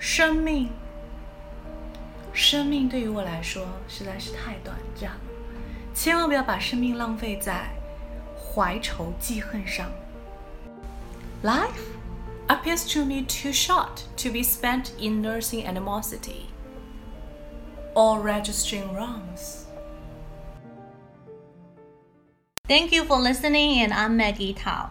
生命，生命对于我来说实在是太短暂了，千万不要把生命浪费在怀仇记恨上。Life appears to me too short to be spent in nursing animosity or registering wrongs. Thank you for listening, and I'm Maggie Tao.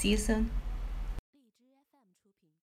season